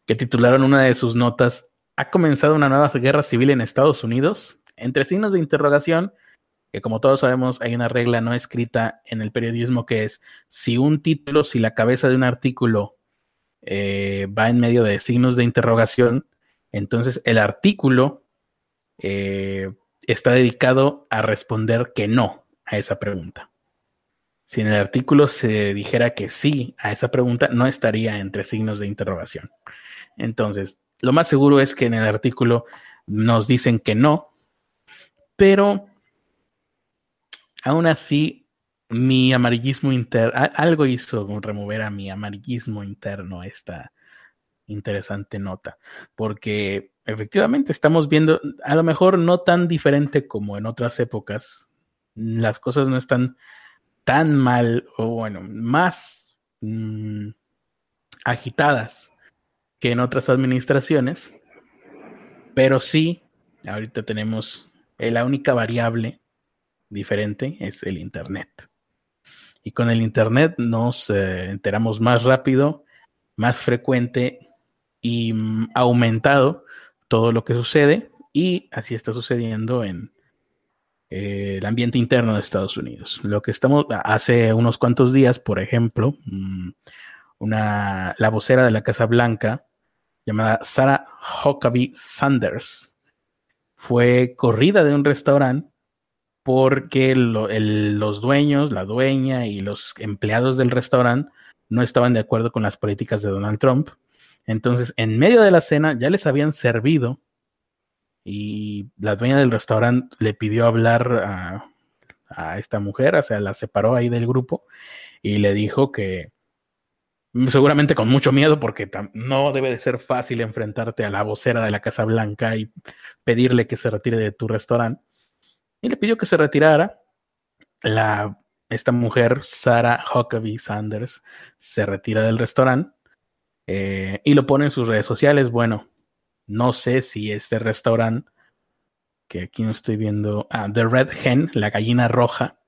B: que titularon una de sus notas, ¿ha comenzado una nueva guerra civil en Estados Unidos? Entre signos de interrogación, que como todos sabemos hay una regla no escrita en el periodismo que es si un título, si la cabeza de un artículo eh, va en medio de signos de interrogación, entonces el artículo eh, está dedicado a responder que no a esa pregunta. Si en el artículo se dijera que sí a esa pregunta, no estaría entre signos de interrogación. Entonces, lo más seguro es que en el artículo nos dicen que no, pero aún así mi amarillismo interno, algo hizo remover a mi amarillismo interno esta interesante nota, porque efectivamente estamos viendo, a lo mejor no tan diferente como en otras épocas, las cosas no están tan mal, o bueno, más mm, agitadas que en otras administraciones, pero sí, ahorita tenemos eh, la única variable diferente es el Internet. Y con el Internet nos eh, enteramos más rápido, más frecuente y mm, aumentado todo lo que sucede y así está sucediendo en eh, el ambiente interno de Estados Unidos. Lo que estamos hace unos cuantos días, por ejemplo, mm, una, la vocera de la Casa Blanca llamada Sarah Huckabee Sanders fue corrida de un restaurante porque los dueños, la dueña y los empleados del restaurante no estaban de acuerdo con las políticas de Donald Trump. Entonces, en medio de la cena ya les habían servido y la dueña del restaurante le pidió hablar a, esta mujer, o sea, la separó ahí del grupo y le dijo que seguramente con mucho miedo porque no debe de ser fácil enfrentarte a la vocera de la Casa Blanca y pedirle que se retire de tu restaurante y le pidió que se retirara. La, esta mujer, Sarah Huckabee Sanders, se retira del restaurante eh, y lo pone en sus redes sociales. Bueno, no sé si este restaurante, que aquí no estoy viendo, ah, The Red Hen, la gallina roja,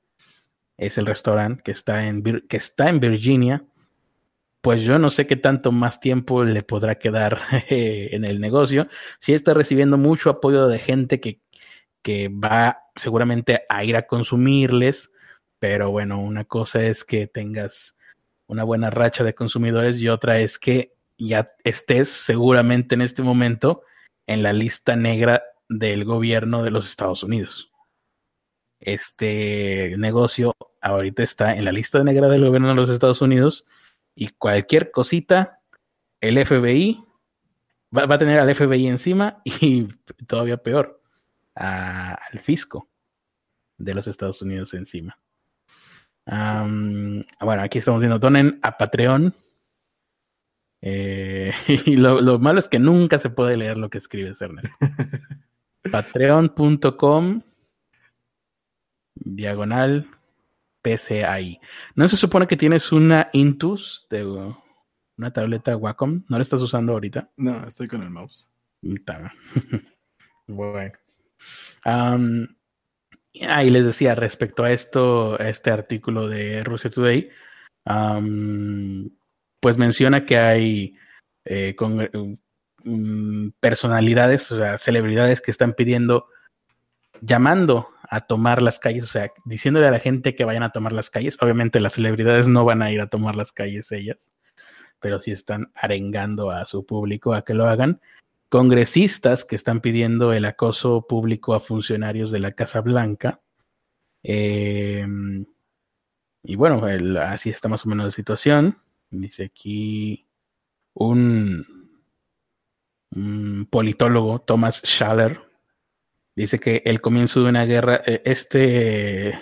B: es el restaurante que está en, que está en Virginia. Pues yo no sé qué tanto más tiempo le podrá quedar <laughs> en el negocio. Si está recibiendo mucho apoyo de gente que que va seguramente a ir a consumirles, pero bueno, una cosa es que tengas una buena racha de consumidores y otra es que ya estés seguramente en este momento en la lista negra del gobierno de los Estados Unidos. Este negocio ahorita está en la lista negra del gobierno de los Estados Unidos y cualquier cosita, el FBI va, va a tener al FBI encima <laughs> y todavía peor al fisco de los Estados Unidos encima. bueno, aquí estamos viendo, donen a Patreon. Eh, <laughs> y lo, malo es que nunca se puede leer lo que escribe Ernesto. <laughs> Patreon.com diagonal PCI. ¿No se supone que tienes una Intus de una tableta Wacom? ¿No la estás usando ahorita?
A: No, estoy con el mouse. <laughs>
B: bueno. ahí les decía respecto a esto, a este artículo de Russia Today, pues menciona que hay eh, con, mm, personalidades, o sea, celebridades que están pidiendo, llamando a tomar las calles, o sea, diciéndole a la gente que vayan a tomar las calles. Obviamente las celebridades no van a ir a tomar las calles ellas, pero sí están arengando a su público a que lo hagan congresistas que están pidiendo el acoso público a funcionarios de la Casa Blanca. Em, y bueno, así está más o menos la situación. Dice aquí un, politólogo, Thomas Schaller, dice que el comienzo de una guerra, eh, este,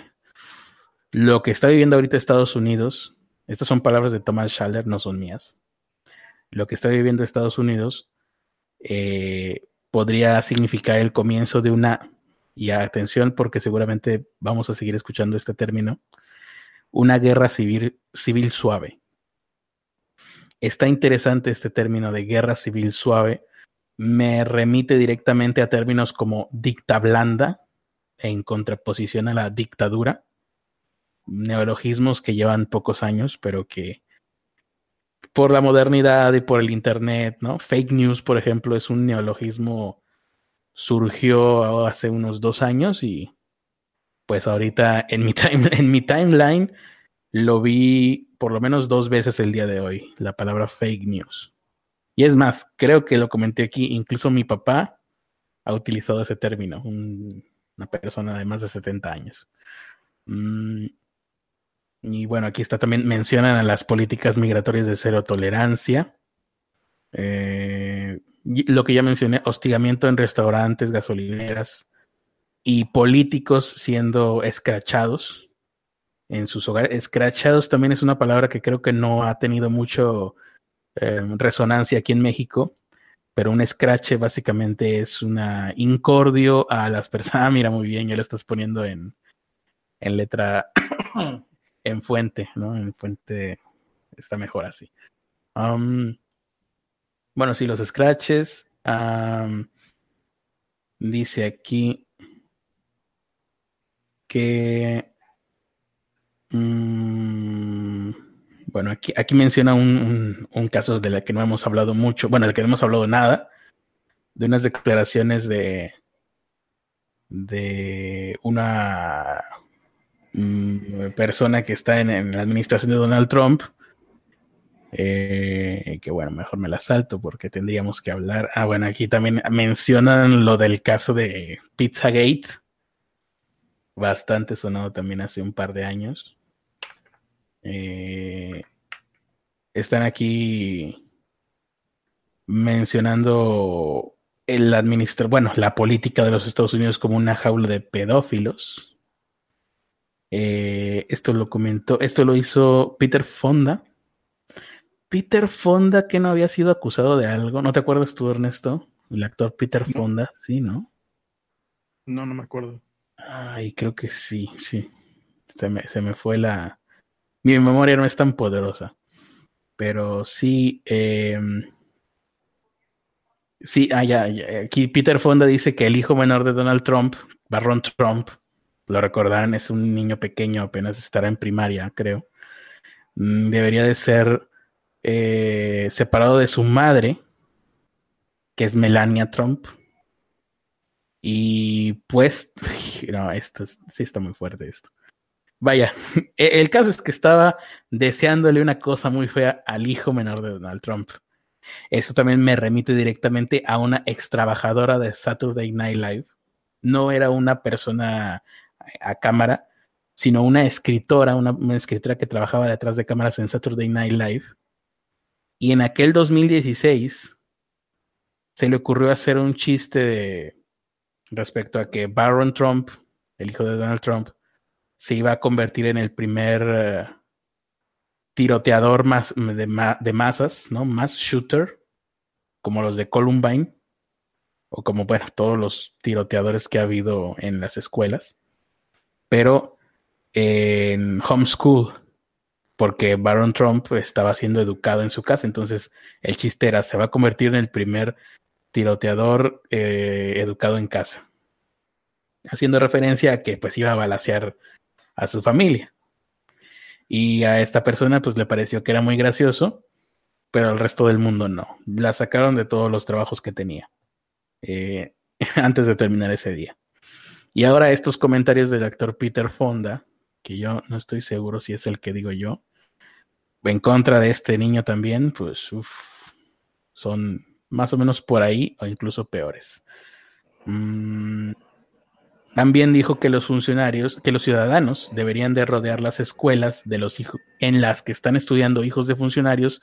B: lo que está viviendo ahorita Estados Unidos, estas son palabras de Thomas Schaller, no son mías. Lo que está viviendo Estados Unidos eh, podría significar el comienzo de una, y atención porque seguramente vamos a seguir escuchando este término, una guerra civil, civil suave. Está interesante este término de guerra civil suave. Me remite directamente a términos como dicta blanda en contraposición a la dictadura. Neologismos que llevan pocos años, pero que por la modernidad y por el Internet, ¿no? Fake news, por ejemplo, es un neologismo, surgió hace unos dos años y pues ahorita en mi, <laughs> en mi timeline lo vi por lo menos dos veces el día de hoy, la palabra fake news. Y es más, creo que lo comenté aquí, incluso mi papá ha utilizado ese término, un una persona de más de 70 años. Mm, y bueno, aquí está también, mencionan a las políticas migratorias de cero tolerancia. Eh, lo que ya mencioné, hostigamiento en restaurantes, gasolineras y políticos siendo escrachados en sus hogares. Escrachados también es una palabra que creo que no ha tenido mucho eh, resonancia aquí en México, pero un scratch básicamente es una incordio a las personas. <laughs> Ah, mira, muy bien, ya lo estás poniendo en, en letra, <coughs> en fuente, ¿no? En fuente está mejor así. Bueno, sí, los scratches. Dice aquí que Mm, bueno, aquí, menciona un, caso de la que no hemos hablado mucho, bueno, del que no hemos hablado nada, de unas declaraciones de, de una mm, persona que está en, la administración de Donald Trump, eh, que bueno, mejor me la salto porque tendríamos que hablar. Ah, bueno, aquí también mencionan lo del caso de Pizzagate, bastante sonado también hace un par de años. Eh, están aquí mencionando el administrar, bueno, la política de los Estados Unidos como una jaula de pedófilos. Eh, esto lo comentó, esto lo hizo Peter Fonda. Peter Fonda que no había sido acusado de algo, ¿no te acuerdas tú, Ernesto? El actor Peter Fonda, sí, ¿no?
A: No, no me acuerdo.
B: Ay, creo que sí, sí. Se me, se me fue la, mi memoria no es tan poderosa, pero sí, eh, sí, ah, ya, aquí Peter Fonda dice que el hijo menor de Donald Trump, Barron Trump, lo recordarán, es un niño pequeño, apenas estará en primaria, creo, mm, debería de ser eh, separado de su madre, que es Melania Trump. Y pues, <laughs> no, esto sí está muy fuerte esto. Vaya, <laughs> e-, el caso es que estaba deseándole una cosa muy fea al hijo menor de Donald Trump. Eso también me remite directamente a una ex trabajadora de Saturday Night Live. No era una persona a cámara, sino una escritora, una, escritora que trabajaba detrás de cámaras en Saturday Night Live. Y en aquel 2016 se le ocurrió hacer un chiste respecto a que Barron Trump, el hijo de Donald Trump, se iba a convertir en el primer eh, tiroteador de, masas, ¿no? Más shooter, como los de Columbine, o como, bueno, todos los tiroteadores que ha habido en las escuelas, pero en homeschool, porque Baron Trump estaba siendo educado en su casa, entonces el chiste era, se va a convertir en el primer tiroteador eh, educado en casa, haciendo referencia a que pues iba a balasear a su familia. Y a esta persona pues le pareció que era muy gracioso, pero al resto del mundo no. La sacaron de todos los trabajos que tenía eh, <laughs> antes de terminar ese día. Y ahora estos comentarios del actor Peter Fonda, que yo no estoy seguro si es el que digo yo, en contra de este niño también, pues son más o menos por ahí o incluso peores. Mm, también dijo que los funcionarios, que los ciudadanos deberían de rodear las escuelas de los hijos en las que están estudiando hijos de funcionarios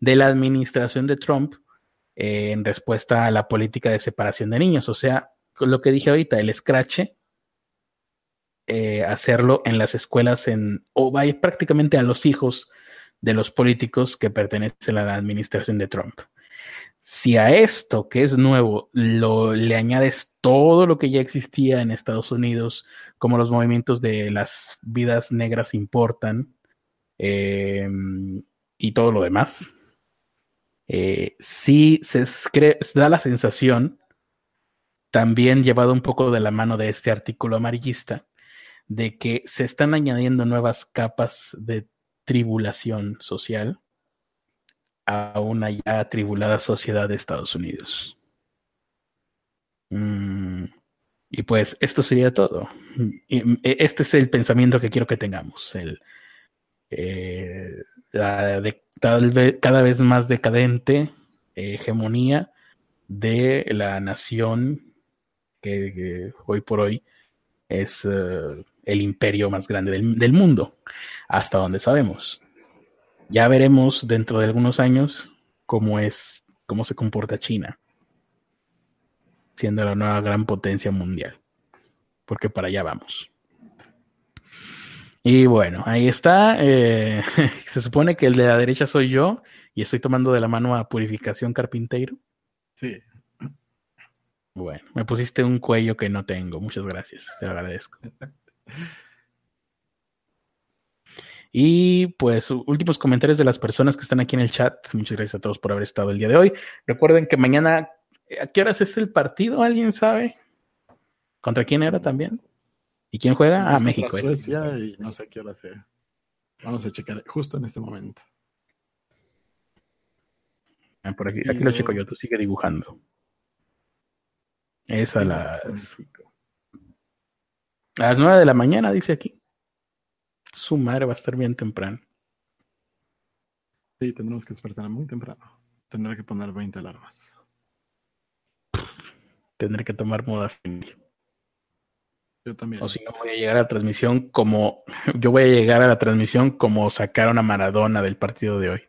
B: de la administración de Trump eh, en respuesta a la política de separación de niños. O sea, lo que dije ahorita, el escrache, eh, hacerlo en las escuelas en, o vaya prácticamente a los hijos de los políticos que pertenecen a la administración de Trump. Si a esto, que es nuevo, lo, le añades todo lo que ya existía en Estados Unidos, como los movimientos de las vidas negras importan em, y todo lo demás, eh, sí se, da la sensación, también llevado un poco de la mano de este artículo amarillista, de que se están añadiendo nuevas capas de tribulación social a una ya atribulada sociedad de Estados Unidos. Mm, y pues esto sería todo. E, este es el pensamiento que quiero que tengamos. El, eh, la de, cada vez más decadente hegemonía de la nación que, hoy por hoy es eh, el imperio más grande del mundo, hasta donde sabemos. Ya veremos dentro de algunos años cómo es, cómo se comporta China, siendo la nueva gran potencia mundial, porque para allá vamos. Y bueno, ahí está. eh, <laughs> se supone que el de la derecha soy yo y estoy tomando de la mano a Purificación Carpinteiro.
A: Sí,
B: Bueno, me pusiste un cuello que no tengo. Muchas gracias, te lo agradezco. <laughs> Y pues últimos comentarios de las personas que están aquí en el chat. Muchas gracias a todos por haber estado el día de hoy. Recuerden que mañana, ¿a qué horas es el partido? ¿Alguien sabe? ¿Contra quién era también? ¿Y quién juega? Ah, México. eh.
A: Suecia y no sé a qué hora sea. Vamos a checar justo en este momento.
B: Ah, por aquí, aquí lo checo yo, tú sigue dibujando. Es a las, a las 9 de la mañana, dice aquí. Su madre va a estar bien temprano.
A: Sí, tendremos que despertar muy temprano. Tendré que poner 20 alarmas.
B: Tendré que tomar moda familia.
A: Yo también.
B: O si no, voy a llegar a la transmisión como. <laughs> Yo voy a llegar a la transmisión como sacaron a Maradona del partido de hoy.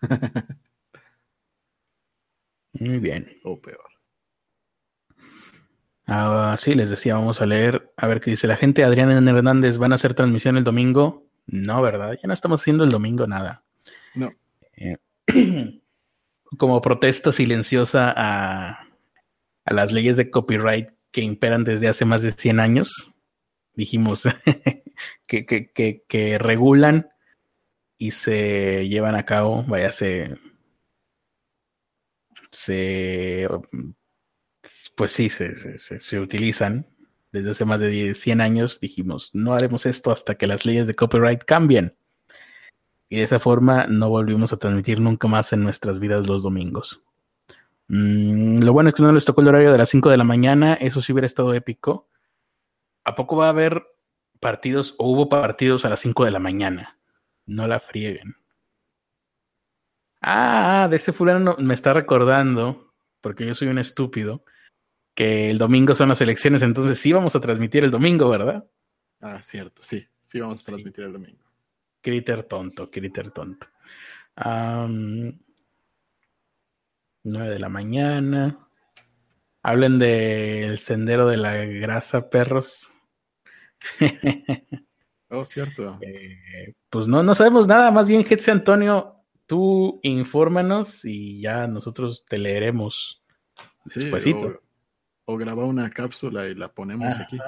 B: <laughs> Muy bien.
A: o peor.
B: Ah, sí, les decía, vamos a leer. A ver qué dice la gente. Adrián Hernández, ¿van a hacer transmisión el domingo? No, ¿verdad? Ya no estamos haciendo el domingo nada.
A: No.
B: Eh, <clears throat> como protesta silenciosa a, a las leyes de copyright que imperan desde hace más de 100 años, dijimos <laughs> que, que, que, que regulan y se llevan a cabo, vaya, se, se pues sí, se, se, se, utilizan desde hace más de 10, 100 años, dijimos, no haremos esto hasta que las leyes de copyright cambien. Y de esa forma no volvimos a transmitir nunca más en nuestras vidas los domingos. Mm, lo bueno es que no les tocó el horario de las 5 de la mañana, eso sí hubiera estado épico. ¿A poco va a haber partidos o hubo partidos a las 5 de la mañana? No la frieguen. Ah, de ese fulano me está recordando, porque yo soy un estúpido, que el domingo son las elecciones, entonces sí vamos a transmitir el domingo, ¿verdad?
A: Ah, cierto, sí. Sí, vamos a transmitir el domingo.
B: Critter tonto, critter tonto. Um, 9 de la mañana. Hablen del sendero de la grasa, perros. <laughs>
A: Oh, cierto.
B: Eh, pues no, no sabemos nada. Más bien, Hetze Antonio, tú infórmanos y ya nosotros te leeremos.
A: Sí,
B: Despuésito.
A: O, graba una cápsula y la ponemos aquí.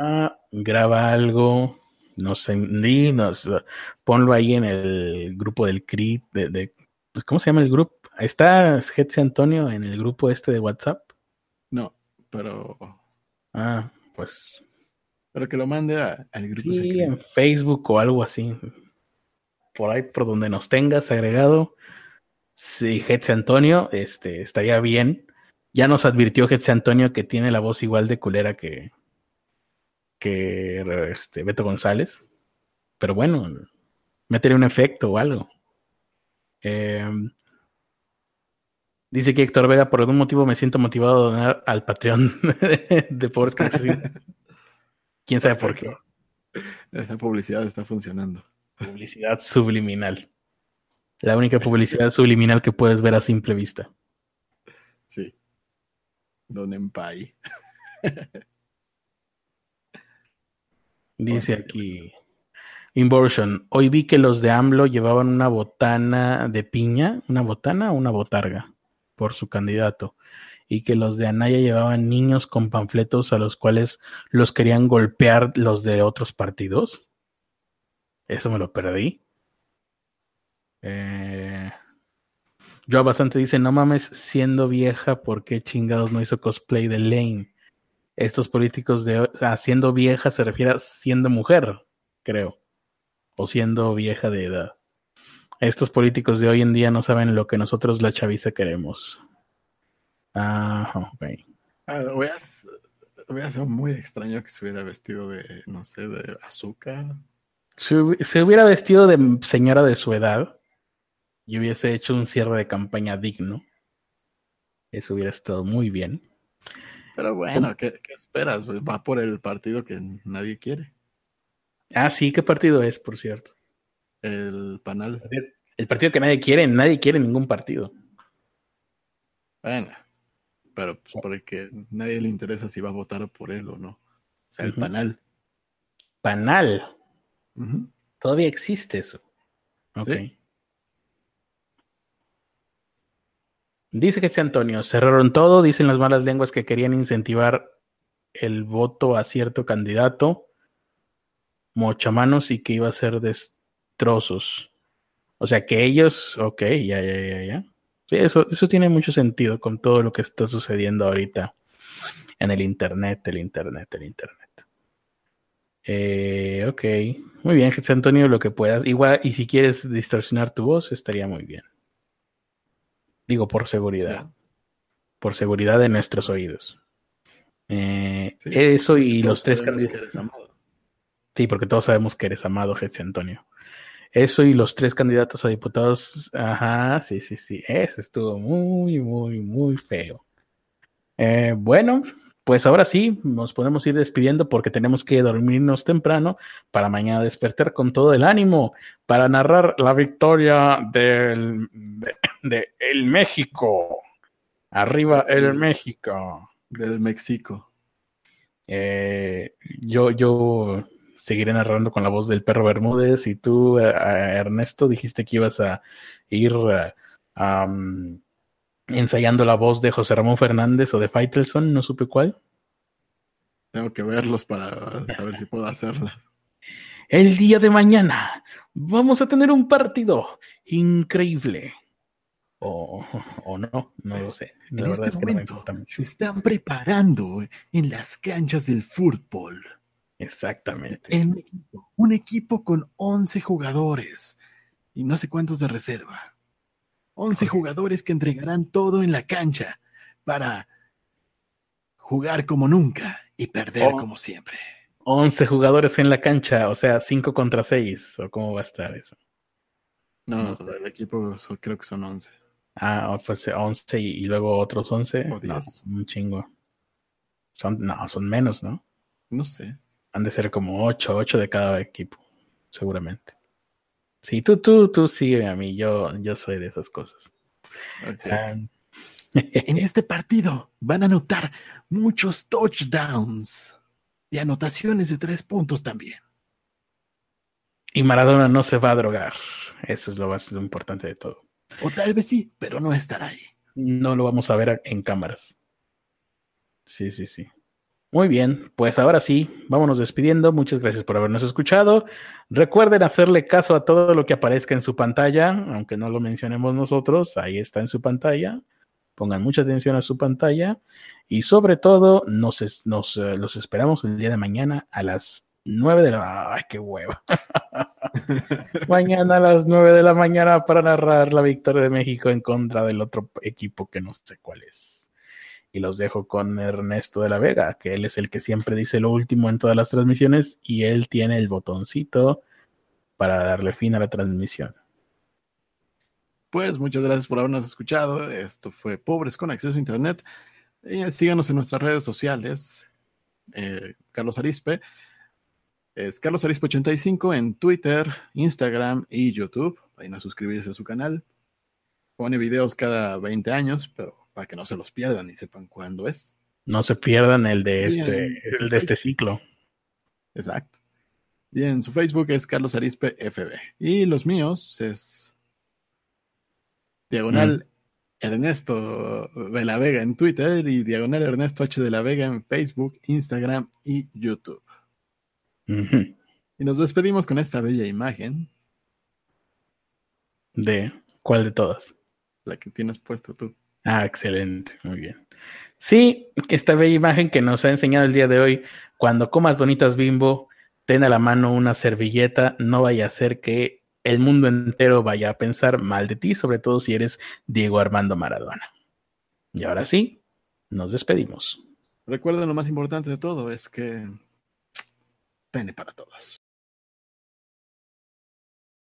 B: Graba algo, nos nos ponlo ahí en el grupo del CRIT, de, de- pues, ¿cómo se llama el grupo? ¿Está Hetze Antonio en el grupo este de WhatsApp?
A: No, pero,
B: Ah, pues
A: pero que lo mande a- al grupo
B: sí,
A: secreto.
B: en Facebook o algo así. Por ahí, por donde nos tengas agregado. Sí, Hetze Antonio, este, estaría bien. Ya nos advirtió Hetze Antonio que tiene la voz igual de culera que, que este, Beto González. Pero bueno, métele un efecto o algo. Eh, dice que Héctor Vega, por algún motivo me siento motivado a donar al Patreon <laughs> de Pobres Necesitan. ¿Quién sabe por qué?
A: Esa publicidad está funcionando.
B: Publicidad subliminal. La única publicidad subliminal que puedes ver a simple vista.
A: Sí. Don Empai.
B: Dice aquí. Inversion. Hoy vi que los de AMLO llevaban una botana de piña, una botana o una botarga por su candidato. Y que los de Anaya llevaban niños con panfletos a los cuales los querían golpear los de otros partidos. Eso me lo perdí. Eh, Yo bastante dice, no mames, siendo vieja, ¿por qué chingados no hizo cosplay de Lane? Estos políticos de, o sea, siendo vieja se refiere a siendo mujer, creo, o siendo vieja de edad. Estos políticos de hoy en día no saben lo que nosotros la chaviza queremos. Ah, ok.
A: Ah, hubiera, sido muy extraño que se hubiera vestido de, no sé, de azúcar.
B: Se hubiera vestido de señora de su edad y hubiese hecho un cierre de campaña digno, eso hubiera estado muy bien.
A: Pero bueno, ¿qué, qué esperas? Pues va por el partido que nadie quiere.
B: Ah, sí, ¿qué partido es, por cierto?
A: El panal.
B: El partido que nadie quiere, nadie quiere ningún partido.
A: Bueno, pero pues porque nadie le interesa si va a votar por él o no. O sea, el
B: Ujú.
A: panal.
B: Panal.
A: Ujú.
B: Todavía existe eso. Ok.
A: Sí.
B: Dice que Antonio, cerraron todo, dicen las malas lenguas que querían incentivar el voto a cierto candidato, mochamanos, y que iba a ser destrozos. O sea que ellos, ok, ya, ya, ya, ya. Sí, eso, eso tiene mucho sentido con todo lo que está sucediendo ahorita en el Internet, el Internet, el Internet. Eh, ok, muy bien, José Antonio, lo que puedas. Igual, y si quieres distorsionar tu voz, estaría muy bien. Digo, por seguridad. Por seguridad de nuestros oídos. Eh,
A: Sí.
B: Eso y
A: Todos
B: los tres candidatos. Sí, porque todos sabemos que eres amado, Jesse Antonio. Eso y los tres candidatos a diputados. Ajá, sí, sí, sí. Ese estuvo muy, muy, muy feo. Eh, bueno, pues ahora sí, nos podemos ir despidiendo porque tenemos que dormirnos temprano para mañana despertar con todo el ánimo para narrar la victoria del, de, <clears throat> de el México. Arriba el México.
A: Del México.
B: Eh, yo, yo seguiré narrando con la voz del perro Bermúdez y tú, eh, Ernesto, dijiste que ibas a ir eh, um, ensayando la voz de José Ramón Fernández o de Faitelson, no supe cuál.
A: Tengo que verlos para saber si puedo hacerlas.
B: El día de mañana vamos a tener un partido increíble. O, o no, no lo sé. La
A: en este
B: es que
A: momento se están preparando en las canchas del fútbol.
B: Exactamente.
A: En un equipo con 11 jugadores y no sé cuántos de reserva. 11 jugadores que entregarán todo en la cancha para jugar como nunca y perder
B: Oh.
A: como siempre.
B: 11 jugadores en la cancha, o sea, 5 contra 6, o cómo va a estar eso.
A: No,
B: No
A: el equipo creo que son 11.
B: Ah, o pues 11 y, y luego otros 11.
A: O
B: No,
A: 10.
B: un chingo. Son, no, son menos, ¿no?
A: No sé.
B: Han de ser como 8, 8 de cada equipo, seguramente. Sí, tú, tú, tú sígueme a mí, yo, yo soy de esas cosas. <laughs>
A: En este partido van a anotar muchos touchdowns y anotaciones de tres puntos también.
B: y Maradona no se va a drogar. Eso es lo más importante de todo.
A: O tal vez sí, pero no estará ahí.
B: No lo vamos a ver en cámaras. Sí, sí, sí. Muy bien, pues ahora sí, vámonos despidiendo. Muchas gracias por habernos escuchado. Recuerden hacerle caso a todo lo que aparezca en su pantalla, aunque no lo mencionemos nosotros, ahí está en su pantalla. Pongan mucha atención a su pantalla y sobre todo nos, es- nos eh, los esperamos el día de mañana a las 9 de la... ¡Ay, qué hueva! <laughs> mañana a las 9 de la mañana para narrar la victoria de México en contra del otro equipo que no sé cuál es. Y los dejo con Ernesto de la Vega, que él es el que siempre dice lo último en todas las transmisiones y él tiene el botoncito para darle fin a la transmisión.
A: Pues muchas gracias por habernos escuchado. Esto fue Pobres con Acceso a Internet. Eh, síganos en nuestras redes sociales. Eh, Carlos Arispe. Es Carlos Arispe 85 en Twitter, Instagram y YouTube. Vayan a suscribirse a su canal. Pone videos cada 20 años, pero para que no se los pierdan y sepan cuándo es.
B: No se pierdan el de
A: Sí,
B: este, el de este ciclo.
A: Exacto. Y en su Facebook es Carlos Arispe FB. Y los míos es Diagonal Ernesto de la Vega en Twitter y Diagonal Ernesto H de la Vega en Facebook, Instagram y YouTube. Y nos despedimos con esta bella imagen,
B: ¿De cuál de todas?
A: la que tienes puesto tú.
B: Ah, excelente, muy bien. Sí, esta bella imagen que nos ha enseñado el día de hoy, cuando comas donitas bimbo, ten a la mano una servilleta, no vaya a ser que el mundo entero vaya a pensar mal de ti, sobre todo si eres Diego Armando Maradona. Y ahora sí, nos despedimos.
A: Recuerden lo más importante de todo es que pene para todos.